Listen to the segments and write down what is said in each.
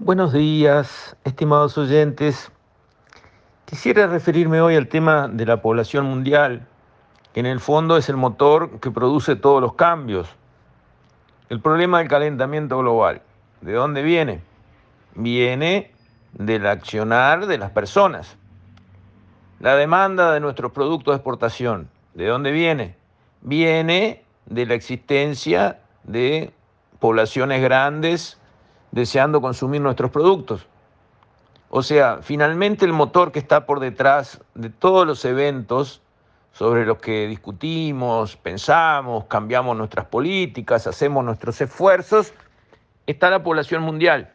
Buenos días, estimados oyentes. Quisiera referirme hoy al tema de la población mundial, que en el fondo es el motor que produce todos los cambios. El problema del calentamiento global, ¿de dónde viene? Viene del accionar de las personas. La demanda de nuestros productos de exportación, ¿de dónde viene? Viene de la existencia de poblaciones grandes deseando consumir nuestros productos. O sea, finalmente el motor que está por detrás de todos los eventos sobre los que discutimos, pensamos, cambiamos nuestras políticas, hacemos nuestros esfuerzos, está la población mundial,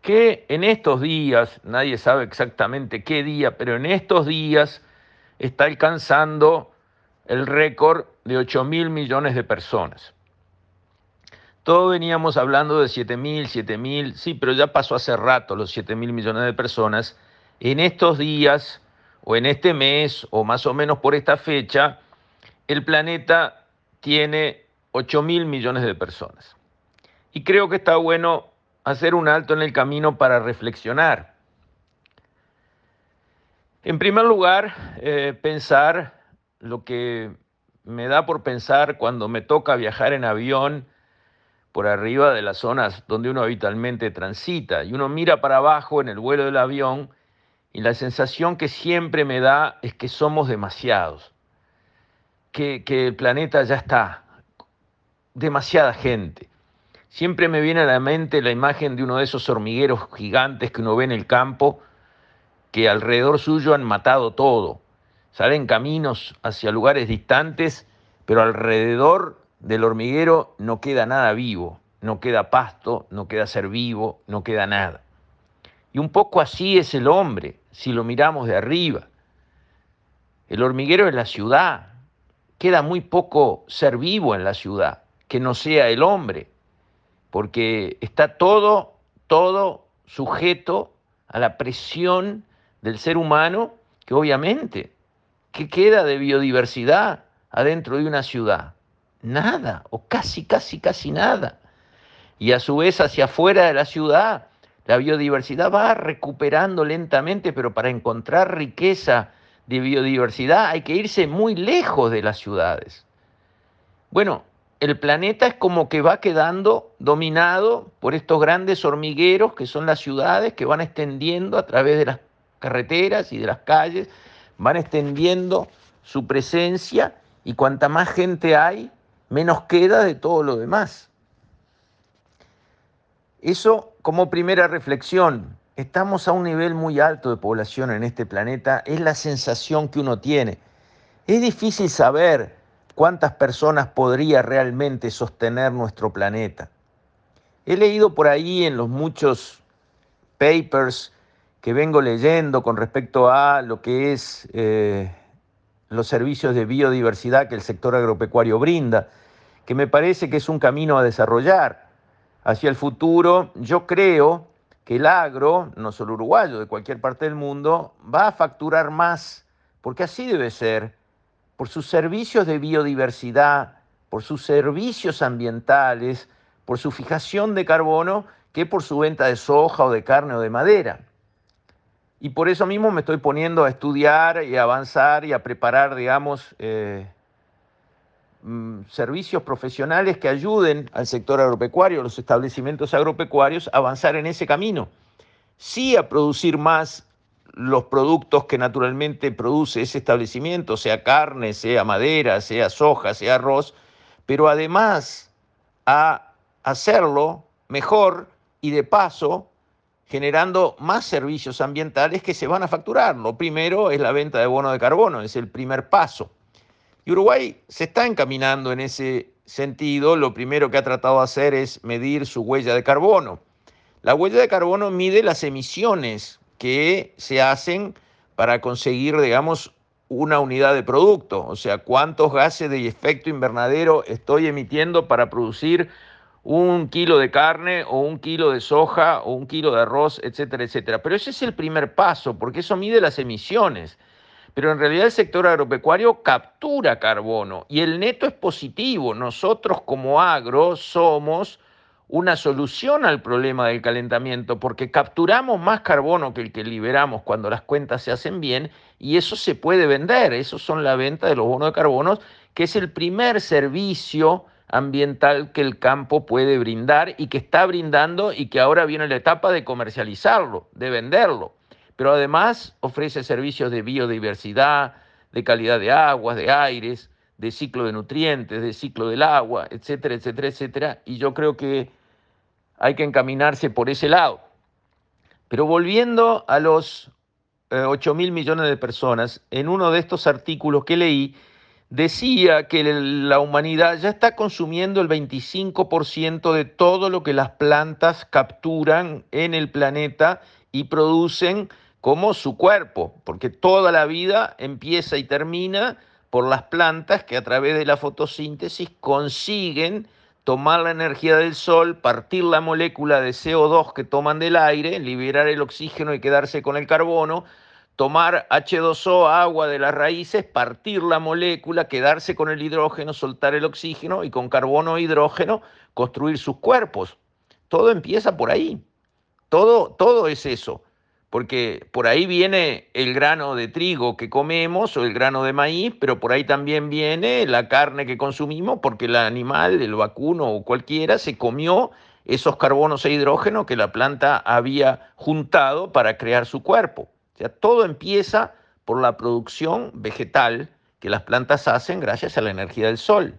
que en estos días, nadie sabe exactamente qué día, pero en estos días está alcanzando el récord de 8 mil millones de personas. Todos veníamos hablando de 7 mil, 7 mil, sí, pero ya pasó hace rato los 7 mil millones de personas. En estos días, o en este mes, o más o menos por esta fecha, el planeta tiene 8 mil millones de personas. Y creo que está bueno hacer un alto en el camino para reflexionar. En primer lugar, eh, pensar lo que me da por pensar cuando me toca viajar en avión por arriba de las zonas donde uno habitualmente transita. Y uno mira para abajo en el vuelo del avión y la sensación que siempre me da es que somos demasiados, que, que el planeta ya está, demasiada gente. Siempre me viene a la mente la imagen de uno de esos hormigueros gigantes que uno ve en el campo, que alrededor suyo han matado todo. Salen caminos hacia lugares distantes, pero alrededor del hormiguero no queda nada vivo, no queda pasto, no queda ser vivo, no queda nada. Y un poco así es el hombre, si lo miramos de arriba. El hormiguero es la ciudad, queda muy poco ser vivo en la ciudad, que no sea el hombre, porque está todo, todo sujeto a la presión del ser humano, que obviamente, ¿qué queda de biodiversidad adentro de una ciudad? Nada, o casi, casi, casi nada. Y a su vez hacia afuera de la ciudad, la biodiversidad va recuperando lentamente, pero para encontrar riqueza de biodiversidad hay que irse muy lejos de las ciudades. Bueno, el planeta es como que va quedando dominado por estos grandes hormigueros que son las ciudades que van extendiendo a través de las carreteras y de las calles, van extendiendo su presencia y cuanta más gente hay, menos queda de todo lo demás. Eso como primera reflexión. Estamos a un nivel muy alto de población en este planeta, es la sensación que uno tiene. Es difícil saber cuántas personas podría realmente sostener nuestro planeta. He leído por ahí en los muchos papers que vengo leyendo con respecto a lo que es eh, los servicios de biodiversidad que el sector agropecuario brinda, que me parece que es un camino a desarrollar hacia el futuro. Yo creo que el agro, no solo uruguayo, de cualquier parte del mundo, va a facturar más, porque así debe ser, por sus servicios de biodiversidad, por sus servicios ambientales, por su fijación de carbono, que por su venta de soja o de carne o de madera. Y por eso mismo me estoy poniendo a estudiar y a avanzar y a preparar, digamos, eh, mm, servicios profesionales que ayuden al sector agropecuario, a los establecimientos agropecuarios, a avanzar en ese camino. Sí a producir más los productos que naturalmente produce ese establecimiento, sea carne, sea madera, sea soja, sea arroz, pero además a hacerlo mejor y de paso generando más servicios ambientales que se van a facturar. Lo primero es la venta de bono de carbono, es el primer paso. Y Uruguay se está encaminando en ese sentido. Lo primero que ha tratado de hacer es medir su huella de carbono. La huella de carbono mide las emisiones que se hacen para conseguir, digamos, una unidad de producto, o sea, cuántos gases de efecto invernadero estoy emitiendo para producir un kilo de carne o un kilo de soja o un kilo de arroz, etcétera, etcétera. Pero ese es el primer paso, porque eso mide las emisiones. Pero en realidad el sector agropecuario captura carbono y el neto es positivo. Nosotros como agro somos una solución al problema del calentamiento, porque capturamos más carbono que el que liberamos cuando las cuentas se hacen bien y eso se puede vender. Eso son la venta de los bonos de carbono, que es el primer servicio ambiental que el campo puede brindar y que está brindando y que ahora viene la etapa de comercializarlo, de venderlo. Pero además ofrece servicios de biodiversidad, de calidad de aguas, de aires, de ciclo de nutrientes, de ciclo del agua, etcétera, etcétera, etcétera. Y yo creo que hay que encaminarse por ese lado. Pero volviendo a los 8 eh, mil millones de personas, en uno de estos artículos que leí, decía que la humanidad ya está consumiendo el 25% de todo lo que las plantas capturan en el planeta y producen como su cuerpo, porque toda la vida empieza y termina por las plantas que a través de la fotosíntesis consiguen tomar la energía del sol, partir la molécula de CO2 que toman del aire, liberar el oxígeno y quedarse con el carbono, tomar H2O, agua de las raíces, partir la molécula, quedarse con el hidrógeno, soltar el oxígeno y con carbono e hidrógeno construir sus cuerpos. Todo empieza por ahí. Todo, todo es eso porque por ahí viene el grano de trigo que comemos o el grano de maíz, pero por ahí también viene la carne que consumimos porque el animal, el vacuno o cualquiera, se comió esos carbonos e hidrógeno que la planta había juntado para crear su cuerpo. O sea, todo empieza por la producción vegetal que las plantas hacen gracias a la energía del sol.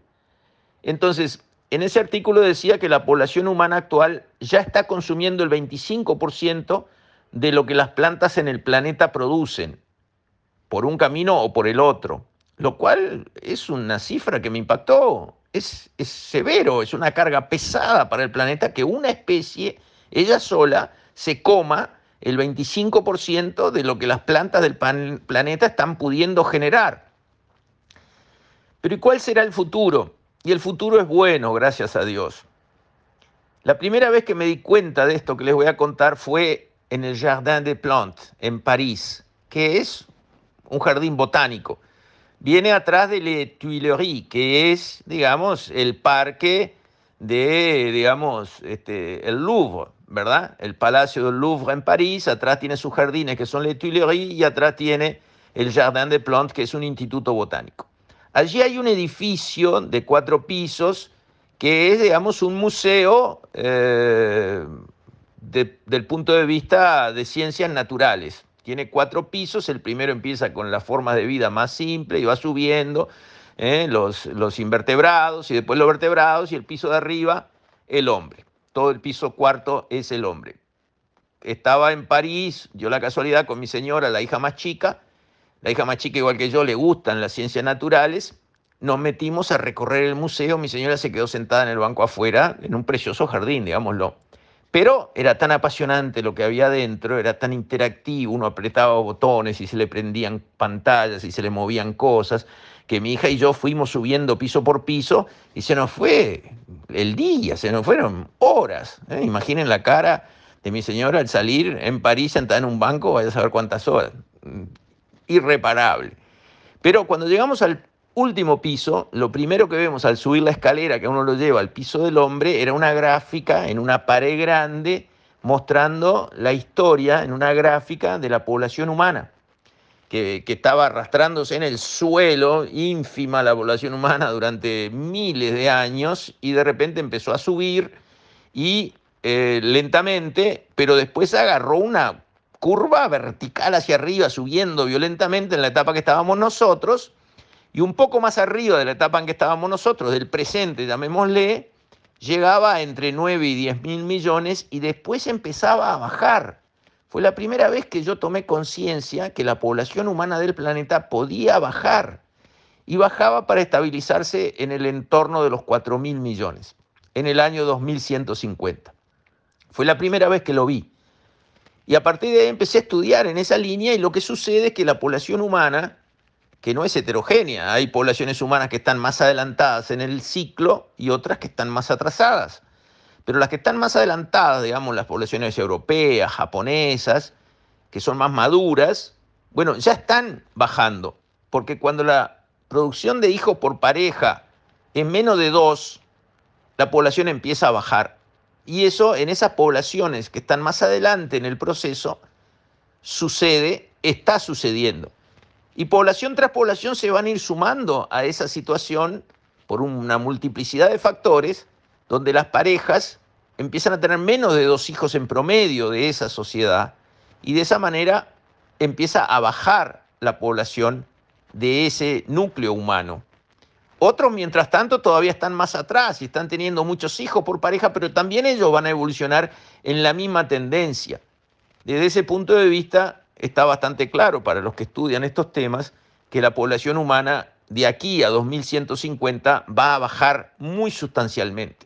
Entonces, en ese artículo decía que la población humana actual ya está consumiendo el 25% de lo que las plantas en el planeta producen, por un camino o por el otro, lo cual es una cifra que me impactó. Es, severo, es una carga pesada para el planeta que una especie, ella sola, se coma el 25% de lo que las plantas del planeta están pudiendo generar. Pero ¿y cuál será el futuro? Y el futuro es bueno, gracias a Dios. La primera vez que me di cuenta de esto que les voy a contar fue en el Jardin des Plantes, en París, que es un jardín botánico. Viene atrás de Les Tuileries, que es, digamos, el parque de, digamos, este, el Louvre, ¿verdad? El Palacio del Louvre en París, atrás tiene sus jardines que son Les Tuileries y atrás tiene el Jardin des Plantes, que es un instituto botánico. Allí hay un edificio de cuatro pisos que es, digamos, un museo eh, del punto de vista de ciencias naturales. Tiene cuatro pisos, el primero empieza con las formas de vida más simples y va subiendo ¿eh? los, los invertebrados y después los vertebrados y el piso de arriba el hombre. Todo el piso cuarto es el hombre. Estaba en París, yo la casualidad con mi señora, la hija más chica, la hija más chica igual que yo le gustan las ciencias naturales, nos metimos a recorrer el museo, mi señora se quedó sentada en el banco afuera, en un precioso jardín, digámoslo. Pero era tan apasionante lo que había dentro, era tan interactivo, uno apretaba botones y se le prendían pantallas y se le movían cosas, que mi hija y yo fuimos subiendo piso por piso y se nos fue el día, se nos fueron horas. ¿eh? Imaginen la cara de mi señora al salir en París sentada en un banco, vaya a saber cuántas horas. Irreparable. Pero cuando llegamos al último piso, lo primero que vemos al subir la escalera que uno lo lleva al piso del hombre era una gráfica en una pared grande mostrando la historia en una gráfica de la población humana, que, estaba arrastrándose en el suelo, ínfima la población humana durante miles de años, y de repente empezó a subir y eh, lentamente, pero después agarró una curva vertical hacia arriba, subiendo violentamente en la etapa que estábamos nosotros, y un poco más arriba de la etapa en que estábamos nosotros, del presente, llamémosle, llegaba entre 9 y 10 mil millones y después empezaba a bajar. Fue la primera vez que yo tomé conciencia que la población humana del planeta podía bajar y bajaba para estabilizarse en el entorno de los 4 mil millones en el año 2150. Fue la primera vez que lo vi. Y a partir de ahí empecé a estudiar en esa línea y lo que sucede es que la población humana que no es heterogénea. Hay poblaciones humanas que están más adelantadas en el ciclo y otras que están más atrasadas. Pero las que están más adelantadas, digamos, las poblaciones europeas, japonesas, que son más maduras, bueno, ya están bajando. Porque cuando la producción de hijos por pareja es menos de dos, la población empieza a bajar. Y eso en esas poblaciones que están más adelante en el proceso sucede, está sucediendo. Y población tras población se van a ir sumando a esa situación por una multiplicidad de factores donde las parejas empiezan a tener menos de dos hijos en promedio de esa sociedad y de esa manera empieza a bajar la población de ese núcleo humano. Otros, mientras tanto, todavía están más atrás y están teniendo muchos hijos por pareja, pero también ellos van a evolucionar en la misma tendencia. Desde ese punto de vista, está bastante claro para los que estudian estos temas que la población humana de aquí a 2150 va a bajar muy sustancialmente.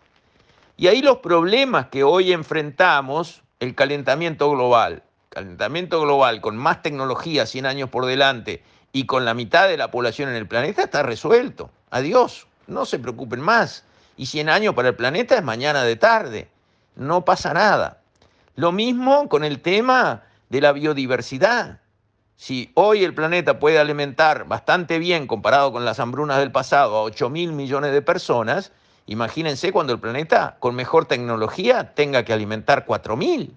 Y ahí los problemas que hoy enfrentamos, el calentamiento global, calentamiento global con más tecnología 100 años por delante y con la mitad de la población en el planeta, está resuelto. Adiós, no se preocupen más. Y 100 años para el planeta es mañana de tarde. No pasa nada. Lo mismo con el tema de la biodiversidad. Si hoy el planeta puede alimentar bastante bien comparado con las hambrunas del pasado a 8 mil millones de personas, imagínense cuando el planeta con mejor tecnología tenga que alimentar 4 mil.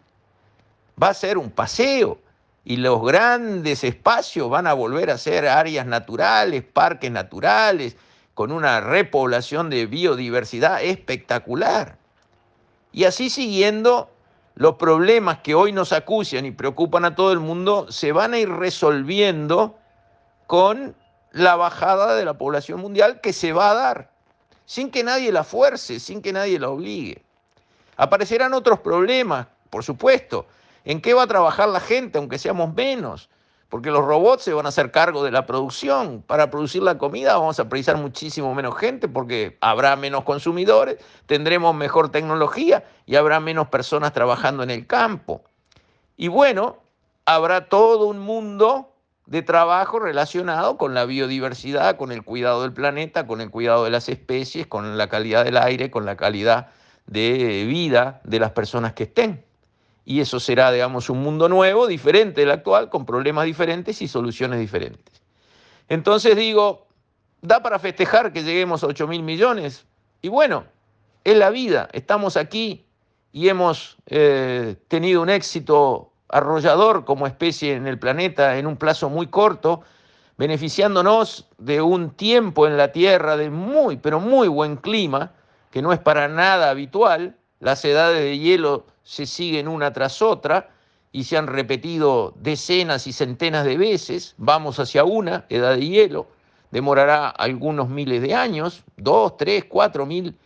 Va a ser un paseo y los grandes espacios van a volver a ser áreas naturales, parques naturales, con una repoblación de biodiversidad espectacular. Y así siguiendo, los problemas que hoy nos acucian y preocupan a todo el mundo se van a ir resolviendo con la bajada de la población mundial que se va a dar, sin que nadie la fuerce, sin que nadie la obligue. Aparecerán otros problemas, por supuesto. ¿En qué va a trabajar la gente, aunque seamos menos? Porque los robots se van a hacer cargo de la producción. Para producir la comida vamos a precisar muchísimo menos gente porque habrá menos consumidores, tendremos mejor tecnología y habrá menos personas trabajando en el campo. Y bueno, habrá todo un mundo de trabajo relacionado con la biodiversidad, con el cuidado del planeta, con el cuidado de las especies, con la calidad del aire, con la calidad de vida de las personas que estén y eso será, digamos, un mundo nuevo, diferente del actual, con problemas diferentes y soluciones diferentes. Entonces digo, ¿da para festejar que lleguemos a 8 mil millones? Y bueno, es la vida, estamos aquí y hemos eh, tenido un éxito arrollador como especie en el planeta en un plazo muy corto, beneficiándonos de un tiempo en la Tierra de muy, pero muy buen clima, que no es para nada habitual, las edades de hielo se siguen una tras otra y se han repetido decenas y centenas de veces. Vamos hacia una edad de hielo, demorará algunos miles de años, dos, tres, cuatro mil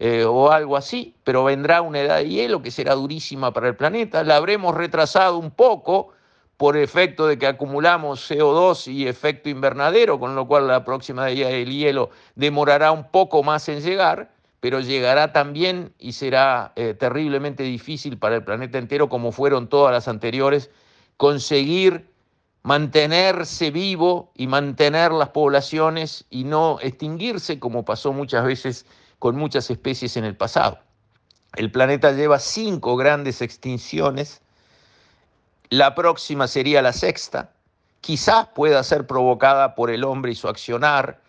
eh, o algo así, pero vendrá una edad de hielo que será durísima para el planeta. La habremos retrasado un poco por efecto de que acumulamos CO2 y efecto invernadero, con lo cual la próxima edad del hielo demorará un poco más en llegar pero llegará también y será eh, terriblemente difícil para el planeta entero, como fueron todas las anteriores, conseguir mantenerse vivo y mantener las poblaciones y no extinguirse, como pasó muchas veces con muchas especies en el pasado. El planeta lleva cinco grandes extinciones, la próxima sería la sexta, quizás pueda ser provocada por el hombre y su accionar,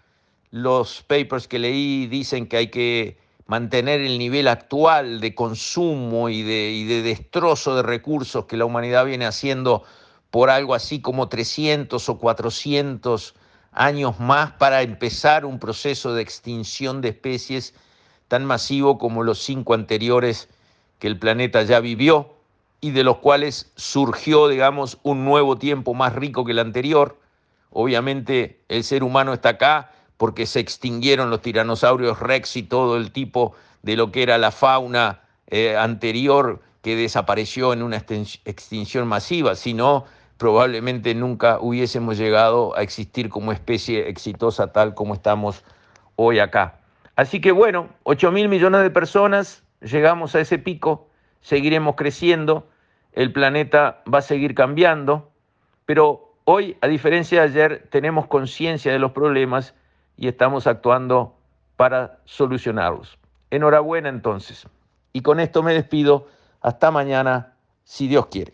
los papers que leí dicen que hay que mantener el nivel actual de consumo y de, destrozo de recursos que la humanidad viene haciendo por algo así como 300 o 400 años más para empezar un proceso de extinción de especies tan masivo como los cinco anteriores que el planeta ya vivió y de los cuales surgió, digamos, un nuevo tiempo más rico que el anterior. Obviamente el ser humano está acá porque se extinguieron los tiranosaurios rex y todo el tipo de lo que era la fauna eh, anterior que desapareció en una extinción masiva, sino probablemente nunca hubiésemos llegado a existir como especie exitosa tal como estamos hoy acá. Así que bueno, 8 mil millones de personas, llegamos a ese pico, seguiremos creciendo, el planeta va a seguir cambiando, pero hoy, a diferencia de ayer, tenemos conciencia de los problemas y estamos actuando para solucionarlos. Enhorabuena entonces. Y con esto me despido. Hasta mañana, si Dios quiere.